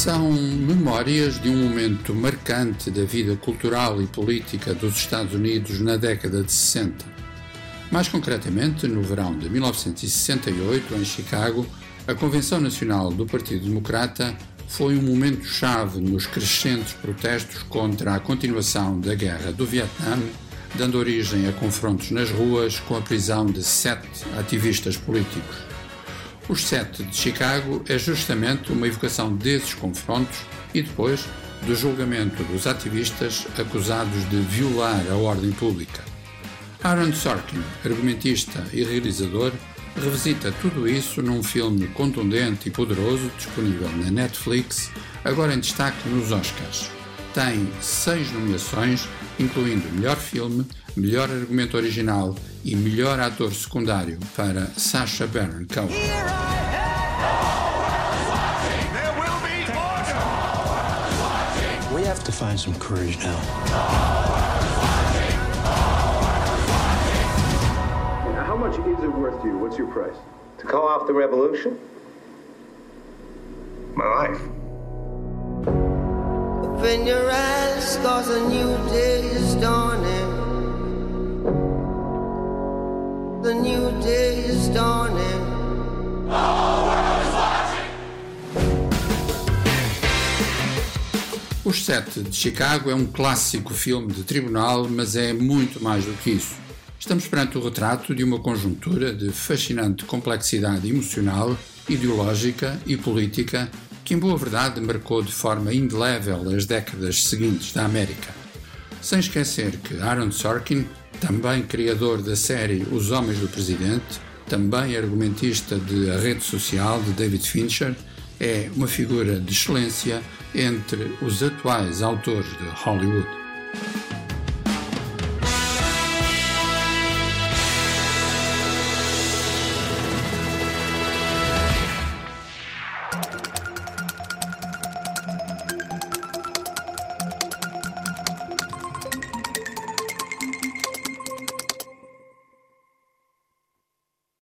São memórias de um momento marcante da vida cultural e política dos Estados Unidos na década de 60. Mais concretamente, no verão de 1968, em Chicago, a Convenção Nacional do Partido Democrata foi um momento-chave nos crescentes protestos contra a continuação da Guerra do Vietnã, dando origem a confrontos nas ruas com a prisão de sete ativistas políticos. Os Sete de Chicago é justamente uma evocação desses confrontos e depois do julgamento dos ativistas acusados de violar a ordem pública. Aaron Sorkin, argumentista e realizador, revisita tudo isso num filme contundente e poderoso disponível na Netflix, agora em destaque nos Oscars. Tem seis nomeações, incluindo melhor filme, melhor argumento original e melhor ator secundário para Sacha Baron Cohen. We have to find some courage now. How much is it worth to you? What's your price? To call off the revolution? My life. Open your eyes, cause a new day is dawning. The new day is dawning. Os Sete de Chicago é um clássico filme de tribunal, mas é muito mais do que isso. Estamos perante o retrato de uma conjuntura de fascinante complexidade emocional, ideológica e política que, em boa verdade, marcou de forma indelével as décadas seguintes da América. Sem esquecer que Aaron Sorkin, também criador da série Os Homens do Presidente, também argumentista de A Rede Social de David Fincher, é uma figura de excelência entre os atuais autores de Hollywood.